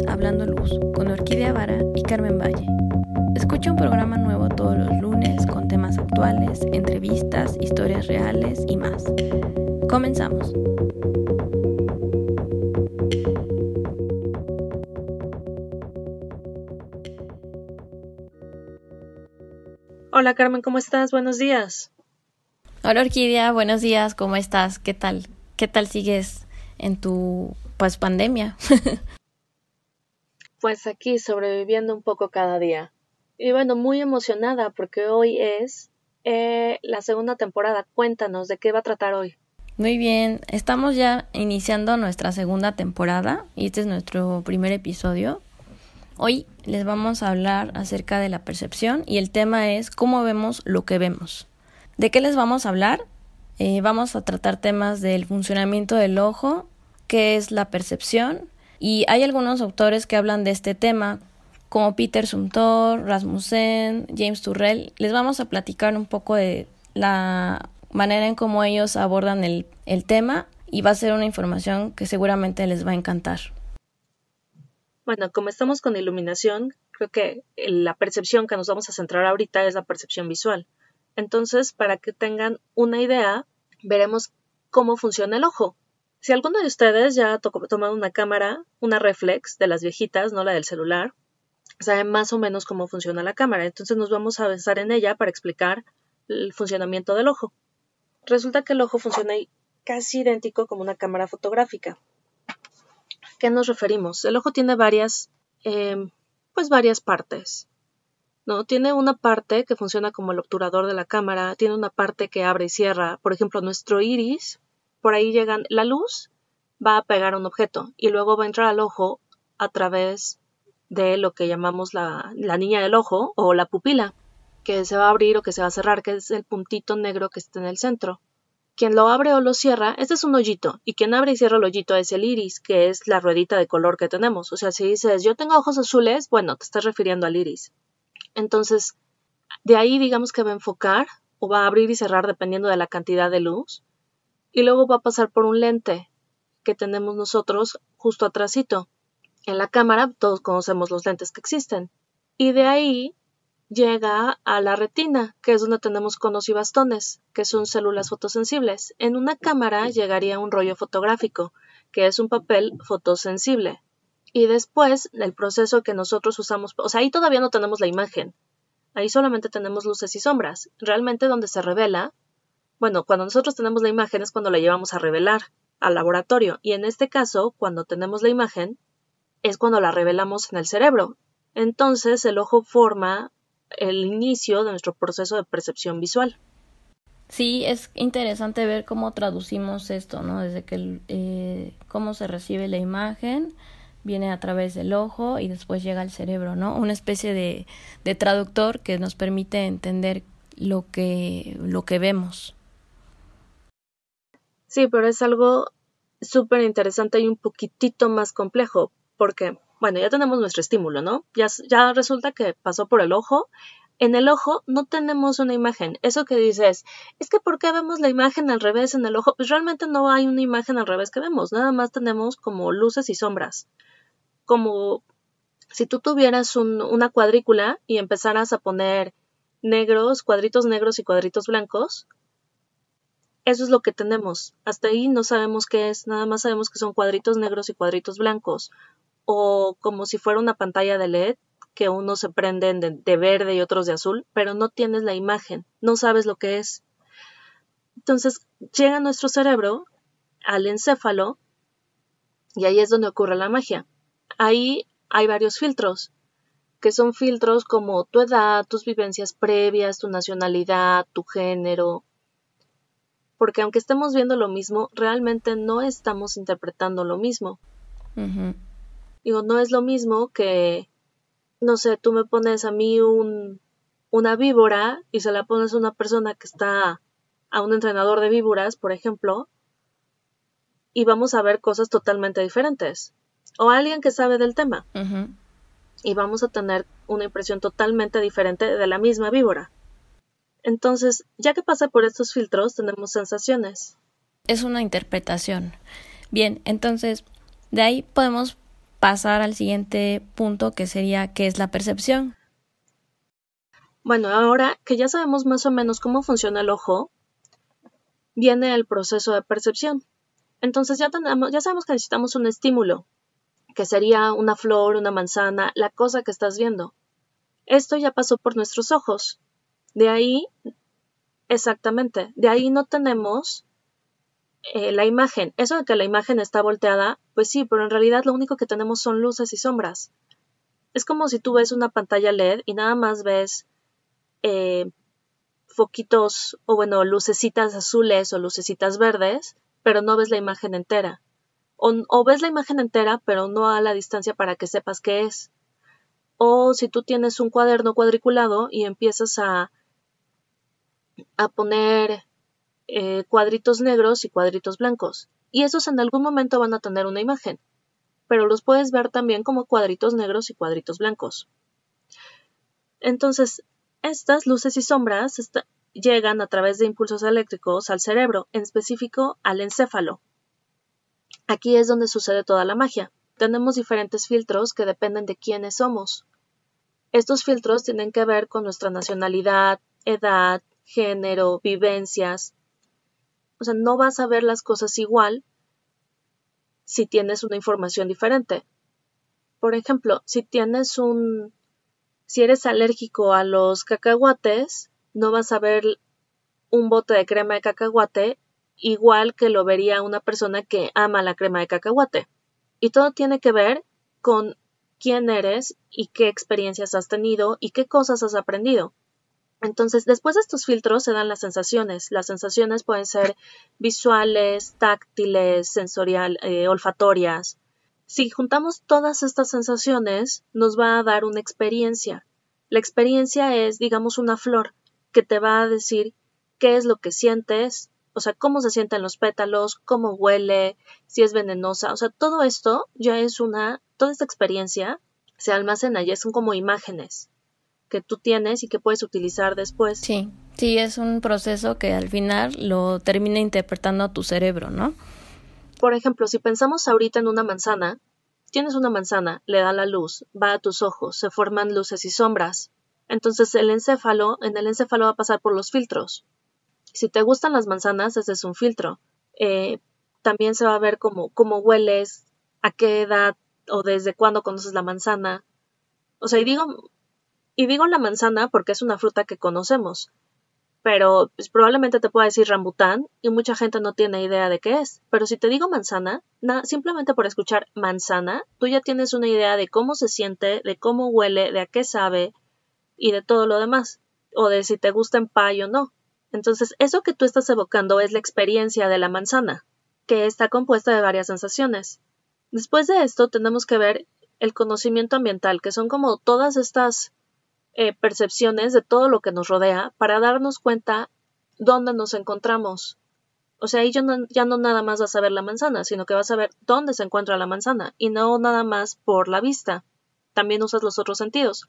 es Hablando Luz con Orquídea Vara y Carmen Valle. Escucha un programa nuevo todos los lunes con temas actuales, entrevistas, historias reales y más. Comenzamos. Hola Carmen, ¿cómo estás? Buenos días. Hola Orquídea, buenos días, ¿cómo estás? ¿Qué tal? ¿Qué tal sigues en tu pues pandemia? pues aquí sobreviviendo un poco cada día. Y bueno, muy emocionada porque hoy es eh, la segunda temporada. Cuéntanos de qué va a tratar hoy. Muy bien, estamos ya iniciando nuestra segunda temporada y este es nuestro primer episodio. Hoy les vamos a hablar acerca de la percepción y el tema es cómo vemos lo que vemos. ¿De qué les vamos a hablar? Eh, vamos a tratar temas del funcionamiento del ojo, qué es la percepción, y hay algunos autores que hablan de este tema, como Peter Sumter, Rasmussen, James Turrell. Les vamos a platicar un poco de la manera en cómo ellos abordan el, el tema y va a ser una información que seguramente les va a encantar. Bueno, como estamos con iluminación, creo que la percepción que nos vamos a centrar ahorita es la percepción visual. Entonces, para que tengan una idea, veremos cómo funciona el ojo. Si alguno de ustedes ya ha tomado una cámara, una reflex de las viejitas, no la del celular, sabe más o menos cómo funciona la cámara. Entonces nos vamos a basar en ella para explicar el funcionamiento del ojo. Resulta que el ojo funciona casi idéntico como una cámara fotográfica. ¿Qué nos referimos? El ojo tiene varias, em, pues varias partes. ¿no? Tiene una parte que funciona como el obturador de la cámara, tiene una parte que abre y cierra. Por ejemplo, nuestro iris, por ahí llegan la luz, va a pegar un objeto y luego va a entrar al ojo a través de lo que llamamos la, la niña del ojo o la pupila, que se va a abrir o que se va a cerrar, que es el puntito negro que está en el centro. Quien lo abre o lo cierra, este es un hoyito, y quien abre y cierra el hoyito es el iris, que es la ruedita de color que tenemos. O sea, si dices yo tengo ojos azules, bueno, te estás refiriendo al iris. Entonces, de ahí digamos que va a enfocar o va a abrir y cerrar dependiendo de la cantidad de luz. Y luego va a pasar por un lente que tenemos nosotros justo atrásito. En la cámara todos conocemos los lentes que existen. Y de ahí llega a la retina, que es donde tenemos conos y bastones, que son células fotosensibles. En una cámara llegaría un rollo fotográfico, que es un papel fotosensible. Y después, el proceso que nosotros usamos, o sea, ahí todavía no tenemos la imagen. Ahí solamente tenemos luces y sombras. Realmente donde se revela, bueno, cuando nosotros tenemos la imagen es cuando la llevamos a revelar al laboratorio. Y en este caso, cuando tenemos la imagen, es cuando la revelamos en el cerebro. Entonces, el ojo forma el inicio de nuestro proceso de percepción visual. Sí, es interesante ver cómo traducimos esto, ¿no? Desde que eh, cómo se recibe la imagen viene a través del ojo y después llega al cerebro, ¿no? Una especie de, de traductor que nos permite entender lo que, lo que vemos. Sí, pero es algo súper interesante y un poquitito más complejo, porque, bueno, ya tenemos nuestro estímulo, ¿no? Ya, ya resulta que pasó por el ojo. En el ojo no tenemos una imagen. Eso que dices, es que ¿por qué vemos la imagen al revés en el ojo? Pues realmente no hay una imagen al revés que vemos, nada más tenemos como luces y sombras como si tú tuvieras una cuadrícula y empezaras a poner negros, cuadritos negros y cuadritos blancos, eso es lo que tenemos. Hasta ahí no sabemos qué es, nada más sabemos que son cuadritos negros y cuadritos blancos. O como si fuera una pantalla de LED, que unos se prenden de, de, verde y otros de azul, pero no tienes la imagen, no sabes lo que es. Entonces llega a nuestro cerebro, al encéfalo, y ahí es donde ocurre la magia ahí hay varios filtros, que son filtros como tu edad, tus vivencias previas, tu nacionalidad, tu género. Porque aunque estemos viendo lo mismo, realmente no estamos interpretando lo mismo. Digo, no es lo mismo que, no sé, tú me pones a mí un, una víbora y se la pones a una persona que está a un entrenador de víboras, por ejemplo, y vamos a ver cosas totalmente diferentes o alguien que sabe del tema. Y vamos a tener una impresión totalmente diferente de la misma víbora. Entonces, ya que pasa por estos filtros, tenemos sensaciones. Es una interpretación. Bien, entonces, de ahí podemos pasar al siguiente punto que sería qué es la percepción. Bueno, ahora que ya sabemos más o menos cómo funciona el ojo, viene el proceso de percepción. Entonces ya, tenemos, ya sabemos que necesitamos un estímulo, que sería una flor, una manzana, la cosa que estás viendo. Esto ya pasó por nuestros ojos. De ahí, exactamente, de ahí no tenemos eh, la imagen. Eso de que la imagen está volteada, pues sí, pero en realidad lo único que tenemos son luces y sombras. Es como si tú ves una pantalla LED y nada más ves eh, foquitos o bueno, lucecitas azules o lucecitas verdes, pero no ves la imagen entera. O, ves la imagen entera, pero no a la distancia para que sepas qué es. O si tú tienes un cuaderno cuadriculado y empiezas a, a poner eh, cuadritos negros y cuadritos blancos. Y esos en algún momento van a tener una imagen, pero los puedes ver también como cuadritos negros y cuadritos blancos. Entonces, estas luces y sombras llegan a través de impulsos eléctricos al cerebro, en específico al encéfalo. Aquí es donde sucede toda la magia. Tenemos diferentes filtros que dependen de quiénes somos. Estos filtros tienen que ver con nuestra nacionalidad, edad, género, vivencias. O sea, no vas a ver las cosas igual si tienes una información diferente. Por ejemplo, si tienes un si eres alérgico a los cacahuates, no vas a ver un bote de crema de cacahuate igual que lo vería una persona que ama la crema de cacahuate. Y todo tiene que ver con quién eres y qué experiencias has tenido y qué cosas has aprendido. Entonces, después de estos filtros se dan las sensaciones. Las sensaciones pueden ser visuales, táctiles, sensorial, eh, olfatorias. Si juntamos todas estas sensaciones, nos va a dar una experiencia. La experiencia es, digamos, una flor que te va a decir qué es lo que sientes, o sea, cómo se sienten los pétalos, cómo huele, si es venenosa, o sea, todo esto ya es una, toda esta experiencia se almacena, ya son como imágenes que tú tienes y que puedes utilizar después. Sí, sí, es un proceso que al final lo termina interpretando tu cerebro, ¿no? Por ejemplo, si pensamos ahorita en una manzana, tienes una manzana, le da la luz, va a tus ojos, se forman luces y sombras. Entonces el encéfalo, en el encéfalo va a pasar por los filtros. Si te gustan las manzanas, ese es un filtro. Eh, también se va a ver cómo, cómo hueles, a qué edad o desde cuándo conoces la manzana. O sea, y digo, y digo la manzana porque es una fruta que conocemos pero pues, probablemente te pueda decir rambután y mucha gente no tiene idea de qué es. Pero si te digo manzana, simplemente por escuchar manzana, tú ya tienes una idea de cómo se siente, de cómo huele, de a qué sabe y de todo lo demás, o de si te gusta en pay o no. Entonces, eso que tú estás evocando es la experiencia de la manzana, que está compuesta de varias sensaciones. Después de esto, tenemos que ver el conocimiento ambiental, que son como todas estas eh, percepciones de todo lo que nos rodea para darnos cuenta dónde nos encontramos. O sea, ahí ya no nada más vas a ver la manzana, sino que vas a ver dónde se encuentra la manzana y no nada más por la vista. También usas los otros sentidos,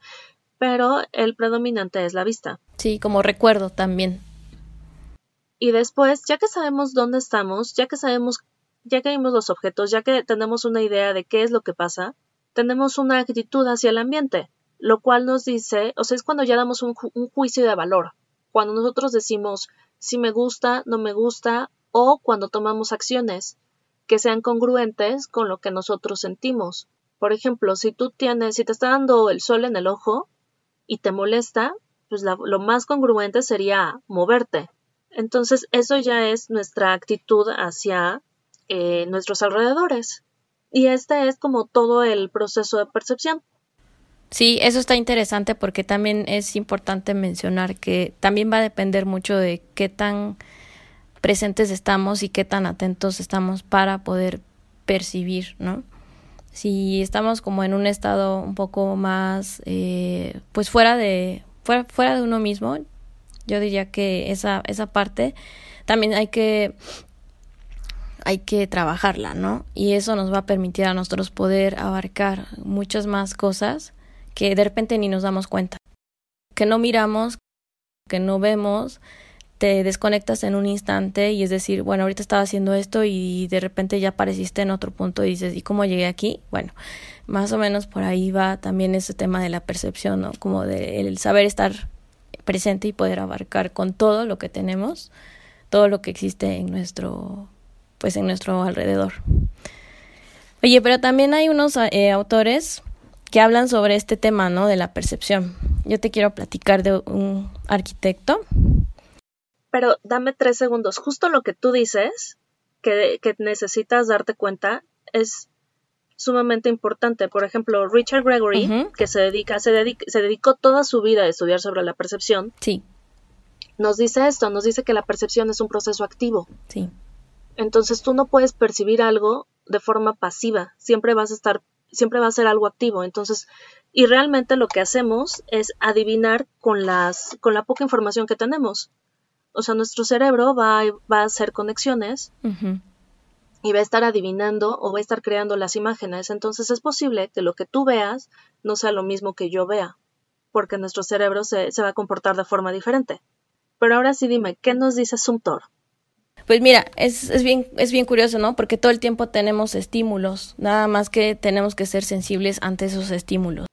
pero el predominante es la vista. Sí, como recuerdo también. Y después, ya que sabemos dónde estamos, ya que sabemos, ya que vimos los objetos, ya que tenemos una idea de qué es lo que pasa, tenemos una actitud hacia el ambiente lo cual nos dice, o sea, es cuando ya damos un, juicio de valor, cuando nosotros decimos si me gusta, no me gusta, o cuando tomamos acciones que sean congruentes con lo que nosotros sentimos. Por ejemplo, si tú tienes, si te está dando el sol en el ojo y te molesta, pues lo más congruente sería moverte. Entonces, eso ya es nuestra actitud hacia eh, nuestros alrededores. Y este es como todo el proceso de percepción. Sí, eso está interesante porque también es importante mencionar que también va a depender mucho de qué tan presentes estamos y qué tan atentos estamos para poder percibir, ¿no? Si estamos como en un estado un poco más, eh, pues fuera de, fuera, fuera de uno mismo, yo diría que esa, esa parte también hay que hay que trabajarla, ¿no? Y eso nos va a permitir a nosotros poder abarcar muchas más cosas que de repente ni nos damos cuenta, que no miramos, que no vemos, te desconectas en un instante y es decir, bueno, ahorita estaba haciendo esto y de repente ya apareciste en otro punto y dices, ¿y cómo llegué aquí? Bueno, más o menos por ahí va también ese tema de la percepción, ¿no? Como de el saber estar presente y poder abarcar con todo lo que tenemos, todo lo que existe en nuestro, pues en nuestro alrededor. Oye, pero también hay unos eh, autores que hablan sobre este tema, ¿no? De la percepción. Yo te quiero platicar de un arquitecto pero dame tres segundos. Justo lo que tú dices, que, necesitas darte cuenta, es sumamente importante. Por ejemplo, Richard Gregory, que se dedica, se, se dedicó toda su vida a estudiar sobre la percepción. Sí. Nos dice esto, nos dice que la percepción es un proceso activo. Sí. Entonces tú no puedes percibir algo de forma pasiva, siempre vas a estar, siempre va a ser algo activo. Entonces, y realmente lo que hacemos es adivinar con las, con la poca información que tenemos o sea, nuestro cerebro va, va a hacer conexiones y va a estar adivinando o va a estar creando las imágenes. Entonces es posible que lo que tú veas no sea lo mismo que yo vea, porque nuestro cerebro se, se va a comportar de forma diferente. Pero ahora sí dime, ¿qué nos dice Sumtor? Pues mira, es, es, bien, es bien curioso, ¿no? Porque todo el tiempo tenemos estímulos, nada más que tenemos que ser sensibles ante esos estímulos.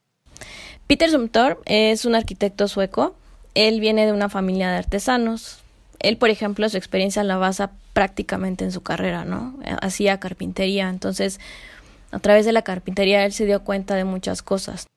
Peter Sumtor es un arquitecto sueco. Él viene de una familia de artesanos. Él, por ejemplo, su experiencia la basa prácticamente en su carrera, ¿no? Hacía carpintería, entonces a través de la carpintería él se dio cuenta de muchas cosas.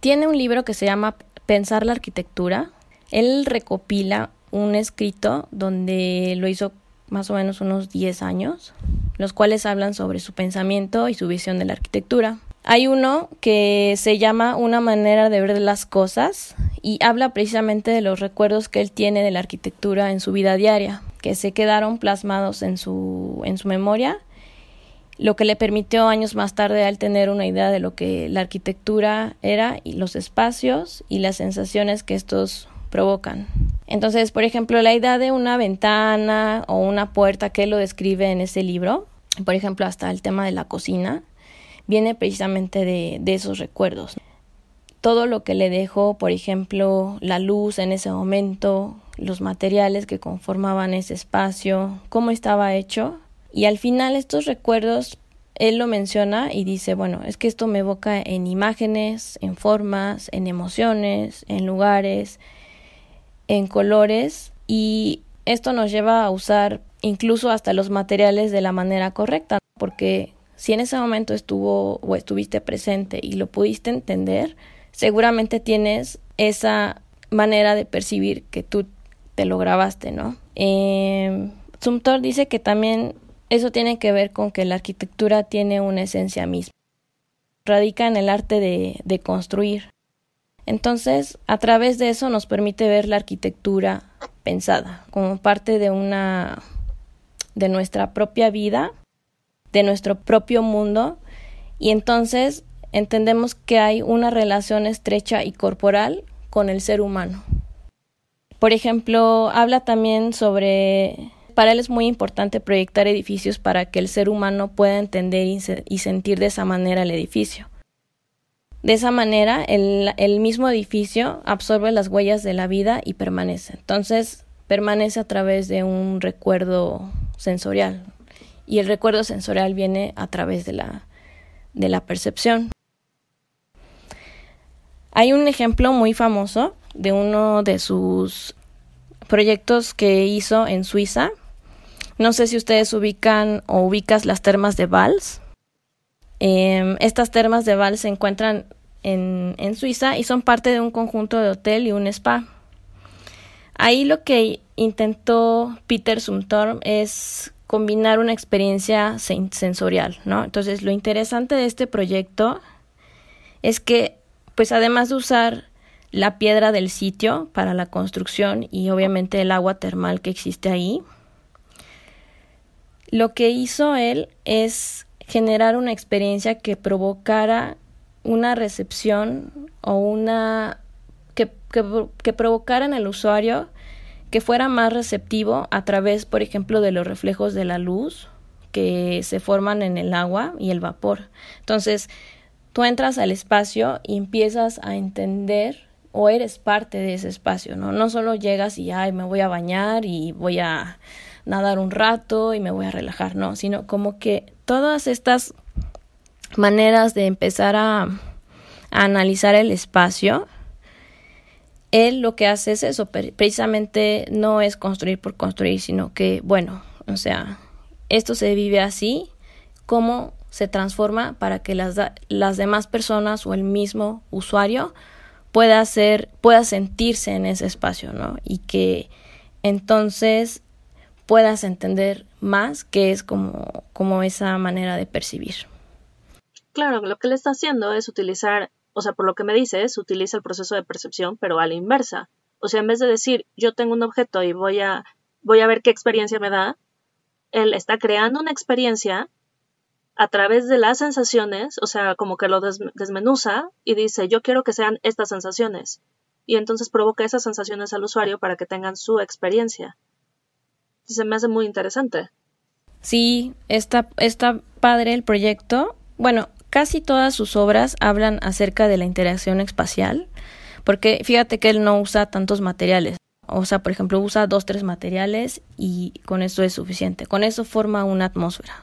Tiene un libro que se llama Pensar la arquitectura. Él recopila un escrito donde lo hizo más o menos unos 10 años, los cuales hablan sobre su pensamiento y su visión de la arquitectura. Hay uno que se llama Una manera de ver las cosas y habla precisamente de los recuerdos que él tiene de la arquitectura en su vida diaria, que se quedaron plasmados en su, en su memoria, lo que le permitió años más tarde a él tener una idea de lo que la arquitectura era y los espacios y las sensaciones que estos provocan. Entonces, por ejemplo, la idea de una ventana o una puerta que lo describe en ese libro, por ejemplo, hasta el tema de la cocina, viene precisamente de, de esos recuerdos. Todo lo que le dejó, por ejemplo, la luz en ese momento, los materiales que conformaban ese espacio, cómo estaba hecho. Y al final estos recuerdos, él lo menciona y dice, bueno, es que esto me evoca en imágenes, en formas, en emociones, en lugares, en colores y esto nos lleva a usar incluso hasta los materiales de la manera correcta, porque si en ese momento estuvo o estuviste presente y lo pudiste entender, seguramente tienes esa manera de percibir que tú te lo grabaste, ¿no? Sumtor dice que también eso tiene que ver con que la arquitectura tiene una esencia misma. Radica en el arte de, de construir. Entonces, a través de eso nos permite ver la arquitectura pensada como parte de una de nuestra propia vida de nuestro propio mundo y entonces entendemos que hay una relación estrecha y corporal con el ser humano. Por ejemplo, habla también sobre, para él es muy importante proyectar edificios para que el ser humano pueda entender y, sentir de esa manera el edificio. De esa manera, el, mismo edificio absorbe las huellas de la vida y permanece. Entonces, permanece a través de un recuerdo sensorial, y el recuerdo sensorial viene a través de la, de la percepción. Hay un ejemplo muy famoso de uno de sus proyectos que hizo en Suiza. No sé si ustedes ubican o ubicas las termas de Vals. Em, estas termas de Vals se encuentran en, Suiza y son parte de un conjunto de hotel y un spa. Ahí lo que intentó Peter Sumtor es combinar una experiencia sensorial, ¿no? Entonces, lo interesante de este proyecto es que, pues además de usar la piedra del sitio para la construcción y obviamente el agua termal que existe ahí, lo que hizo él es generar una experiencia que provocara una recepción o una que, que, que provocara en el usuario que fuera más receptivo a través, por ejemplo, de los reflejos de la luz que se forman en el agua y el vapor. Entonces, tú entras al espacio y empiezas a entender o eres parte de ese espacio, ¿no? No solo llegas y, ay, me voy a bañar y voy a nadar un rato y me voy a relajar, no, sino como que todas estas maneras de empezar a, analizar el espacio, él lo que hace es eso, precisamente no es construir por construir, sino que, bueno, o sea, esto se vive así, cómo se transforma para que las, las demás personas o el mismo usuario pueda ser, pueda sentirse en ese espacio, ¿no? Y que entonces puedas entender más qué es como, como esa manera de percibir. Claro, lo que le está haciendo es utilizar, o sea, por lo que me dices, utiliza el proceso de percepción, pero a la inversa. O sea, en vez de decir, yo tengo un objeto y voy a, voy a ver qué experiencia me da, él está creando una experiencia a través de las sensaciones, o sea, como que lo desmenuza y dice, yo quiero que sean estas sensaciones. Y entonces provoca esas sensaciones al usuario para que tengan su experiencia. Se me hace muy interesante. Sí, está, está padre el proyecto. Bueno, casi todas sus obras hablan acerca de la interacción espacial, porque fíjate que él no usa tantos materiales. O sea, por ejemplo, usa dos, tres materiales y con eso es suficiente. Con eso forma una atmósfera.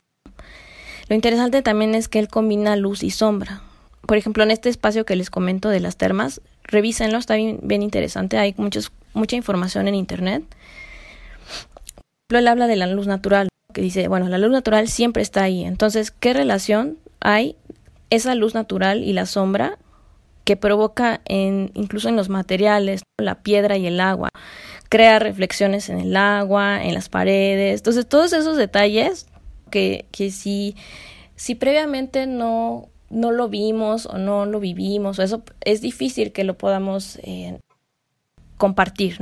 Lo interesante también es que él combina luz y sombra. Por ejemplo, en este espacio que les comento de las termas, revísenlo, está bien, bien interesante, hay muchos, mucha información en internet. Él habla de la luz natural, que dice, bueno, la luz natural siempre está ahí. Entonces, ¿qué relación hay esa luz natural y la sombra que provoca en, incluso en los materiales, la piedra y el agua? Crea reflexiones en el agua, en las paredes. Entonces, todos esos detalles que, que si, si previamente no, no lo vimos o no lo vivimos, o eso es difícil que lo podamos eh, compartir.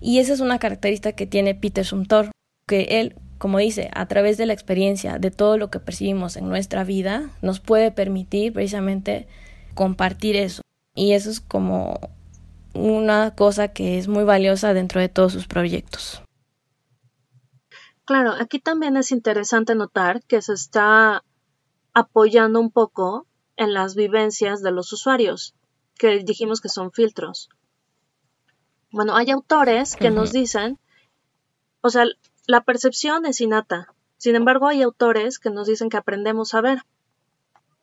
Y esa es una característica que tiene Peter Sumter, que él, como dice, a través de la experiencia, de todo lo que percibimos en nuestra vida, nos puede permitir precisamente compartir eso. Y eso es como una cosa que es muy valiosa dentro de todos sus proyectos. Claro, aquí también es interesante notar que se está apoyando un poco en las vivencias de los usuarios, que dijimos que son filtros. Bueno, hay autores que nos dicen, o sea, la percepción es innata. Sin embargo, hay autores que nos dicen que aprendemos a ver.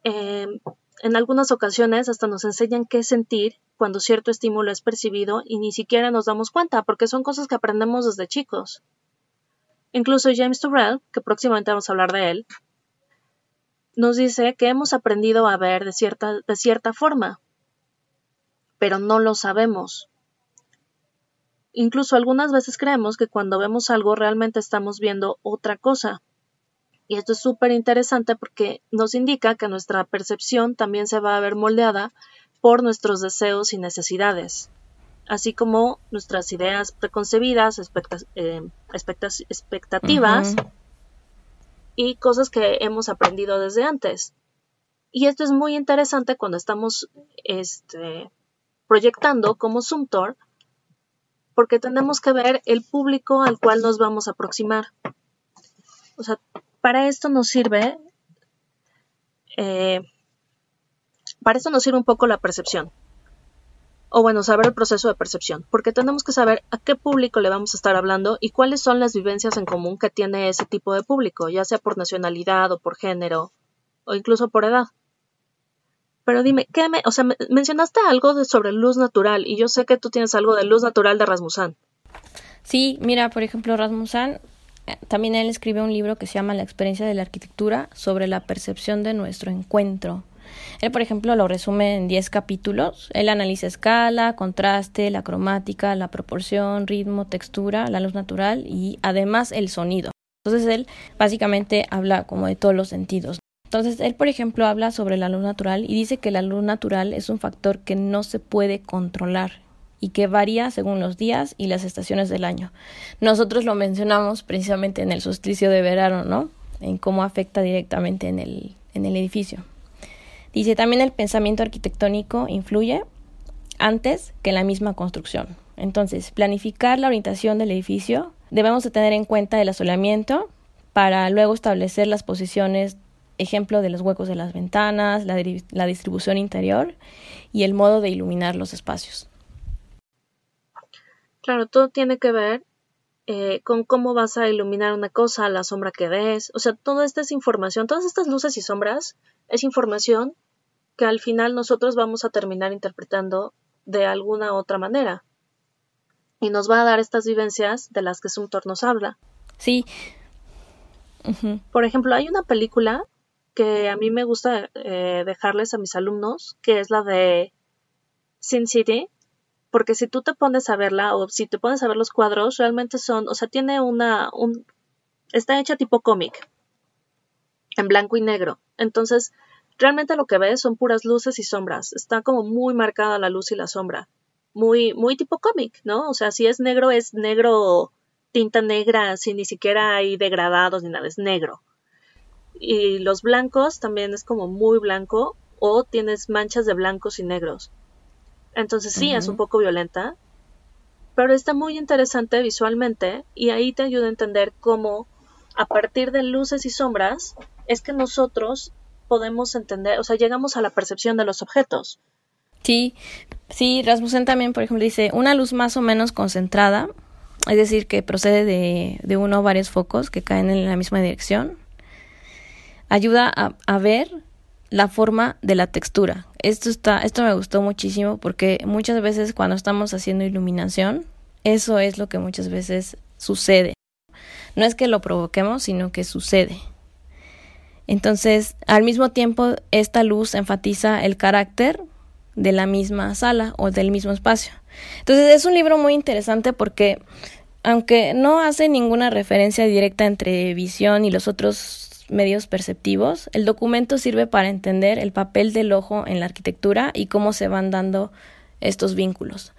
Em, en algunas ocasiones hasta nos enseñan qué sentir cuando cierto estímulo es percibido y ni siquiera nos damos cuenta, porque son cosas que aprendemos desde chicos. Incluso James Turrell, que próximamente vamos a hablar de él, nos dice que hemos aprendido a ver de cierta, de cierta forma, pero no lo sabemos. Incluso algunas veces creemos que cuando vemos algo realmente estamos viendo otra cosa. Y esto es súper interesante porque nos indica que nuestra percepción también se va a ver moldeada por nuestros deseos y necesidades así como nuestras ideas preconcebidas, eh, expectativas y cosas que hemos aprendido desde antes. Y esto es muy interesante cuando estamos este, proyectando como Sumtor, porque tenemos que ver el público al cual nos vamos a aproximar. O sea, para esto nos sirve, eh, para esto nos sirve un poco la percepción o bueno, saber el proceso de percepción, porque tenemos que saber a qué público le vamos a estar hablando y cuáles son las vivencias en común que tiene ese tipo de público, ya sea por nacionalidad o por género o incluso por edad. Pero dime, ¿qué me, o sea, mencionaste algo de, sobre luz natural y yo sé que tú tienes algo de luz natural de Rasmussen. Sí, mira, por ejemplo, Rasmussen, eh, también él escribe un libro que se llama La experiencia de la arquitectura sobre la percepción de nuestro encuentro él, por ejemplo, lo resume en 10 capítulos. Él analiza escala, contraste, la cromática, la proporción, ritmo, textura, la luz natural y además el sonido. Entonces él básicamente habla como de todos los sentidos. Entonces él, por ejemplo, habla sobre la luz natural y dice que la luz natural es un factor que no se puede controlar y que varía según los días y las estaciones del año. Nosotros lo mencionamos precisamente en el solsticio de verano, ¿no? En cómo afecta directamente en el, en el edificio. Dice, también el pensamiento arquitectónico influye antes que la misma construcción. Entonces, planificar la orientación del edificio, debemos de tener en cuenta el asolamiento para luego establecer las posiciones, ejemplo de los huecos de las ventanas, la, la distribución interior y el modo de iluminar los espacios. Claro, todo tiene que ver eh, con cómo vas a iluminar una cosa, la sombra que ves, o sea, toda esta es información, todas estas luces y sombras es información que al final nosotros vamos a terminar interpretando de alguna otra manera. Y nos va a dar estas vivencias de las que Sumtor nos habla. Sí. Por ejemplo, hay una película que a mí me gusta eh, dejarles a mis alumnos, que es la de Sin City, porque si tú te pones a verla o si te pones a ver los cuadros, realmente son, o sea, tiene una, un, está hecha tipo cómic, en blanco y negro. Entonces, realmente lo que ves son puras luces y sombras. Está como muy marcada la luz y la sombra. Muy, muy tipo cómic, ¿no? O sea, si es negro, es negro, tinta negra, sin ni siquiera hay degradados ni nada, es negro. Y los blancos también es como muy blanco o tienes manchas de blancos y negros. Entonces sí, es un poco violenta, pero está muy interesante visualmente y ahí te ayuda a entender cómo a partir de luces y sombras es que nosotros podemos entender, o sea, llegamos a la percepción de los objetos. Sí, sí, Rasmussen también, por ejemplo, dice una luz más o menos concentrada, es decir, que procede de, de uno o varios focos que caen en la misma dirección, ayuda a, ver la forma de la textura. Esto está, esto me gustó muchísimo porque muchas veces cuando estamos haciendo iluminación, eso es lo que muchas veces sucede. No es que lo provoquemos, sino que sucede. Entonces, al mismo tiempo, esta luz enfatiza el carácter de la misma sala o del mismo espacio. Entonces, es un libro muy interesante porque, aunque no hace ninguna referencia directa entre visión y los otros medios perceptivos, el documento sirve para entender el papel del ojo en la arquitectura y cómo se van dando estos vínculos.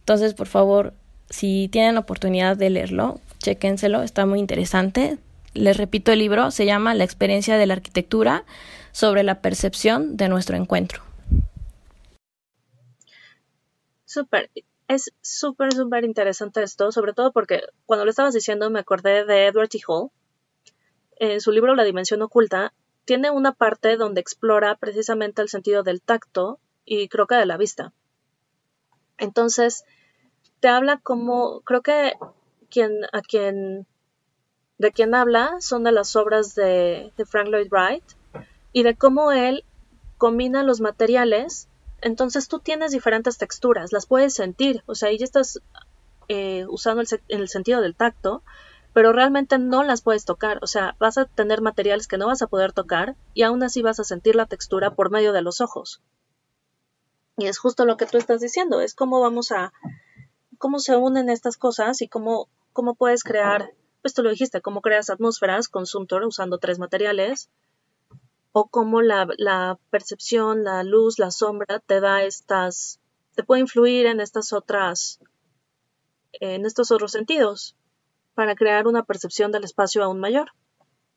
Entonces, por favor, si tienen la oportunidad de leerlo, chéquenselo, está muy interesante. Les repito, el libro se llama La experiencia de la arquitectura sobre la percepción de nuestro encuentro. Súper, es súper, súper interesante esto, sobre todo porque cuando lo estabas diciendo me acordé de Edward T. Hall, en su libro La Dimensión Oculta, tiene una parte donde explora precisamente el sentido del tacto y creo que de la vista. Entonces, te habla como, creo que quien, a quien, de quien habla son de las obras de, Frank Lloyd Wright y de cómo él combina los materiales. Entonces tú tienes diferentes texturas, las puedes sentir, o sea, ahí ya estás eh, usando el sentido del tacto, pero realmente no las puedes tocar, o sea, vas a tener materiales que no vas a poder tocar y aún así vas a sentir la textura por medio de los ojos. Y es justo lo que tú estás diciendo, es cómo vamos a, cómo se unen estas cosas y cómo, cómo puedes crear, pues tú lo dijiste, cómo creas atmósferas con Sumtor usando tres materiales, o cómo la, la percepción, la luz, la sombra te da estas, te puede influir en estas otras, en estos otros sentidos para crear una percepción del espacio aún mayor,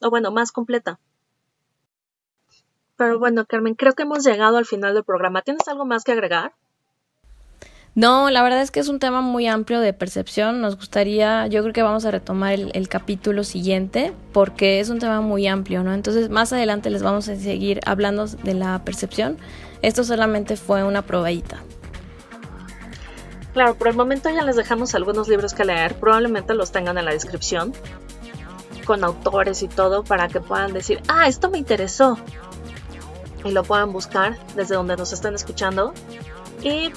o bueno, más completa. Pero bueno, Carmen, creo que hemos llegado al final del programa. ¿Tienes algo más que agregar? No, la verdad es que es un tema muy amplio de percepción. Nos gustaría, yo creo que vamos a retomar el, capítulo siguiente porque es un tema muy amplio, ¿no? Entonces más adelante les vamos a seguir hablando de la percepción. Esto solamente fue una probadita. Claro, por el momento ya les dejamos algunos libros que leer, probablemente los tengan en la descripción, con autores y todo, para que puedan decir, ah, esto me interesó, y lo puedan buscar desde donde nos están escuchando. Y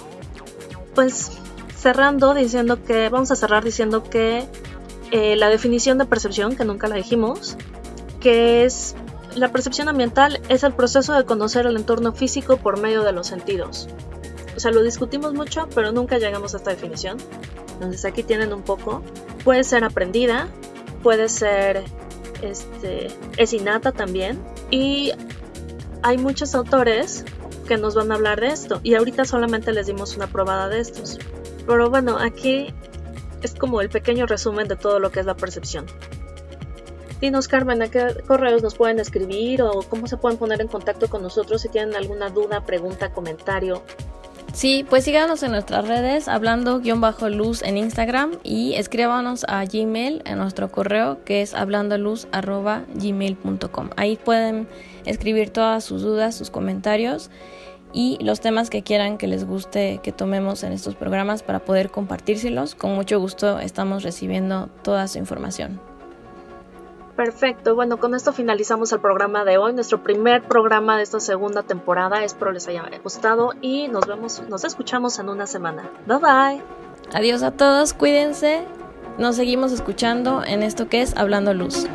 pues cerrando diciendo que, vamos a cerrar diciendo que eh, la definición de percepción, que nunca la dijimos, que es la percepción ambiental es el proceso de conocer el entorno físico por medio de los sentidos. O sea, lo discutimos mucho, pero nunca llegamos a esta definición. Entonces aquí tienen un poco. Puede ser aprendida, puede ser, este, es innata también. Y hay muchos autores que nos van a hablar de esto. Y ahorita solamente les dimos una probada de estos. Pero bueno, aquí es como el pequeño resumen de todo lo que es la percepción. Dinos, Carmen, ¿a qué correos nos pueden escribir o cómo se pueden poner en contacto con nosotros si tienen alguna duda, pregunta, comentario Sí, pues síganos en nuestras redes, hablando guion bajo luz en Instagram y escríbanos a Gmail en nuestro correo que es hablandoluz arroba gmail.com. Ahí pueden escribir todas sus dudas, sus comentarios y los temas que quieran que les guste que tomemos en estos programas para poder compartírselos. Con mucho gusto estamos recibiendo toda su información. Perfecto, bueno, con esto finalizamos el programa de hoy, nuestro primer programa de esta segunda temporada. Espero les haya gustado y nos vemos, nos escuchamos en una semana. Bye bye. Adiós a todos, cuídense. Nos seguimos escuchando en esto que es Hablando Luz.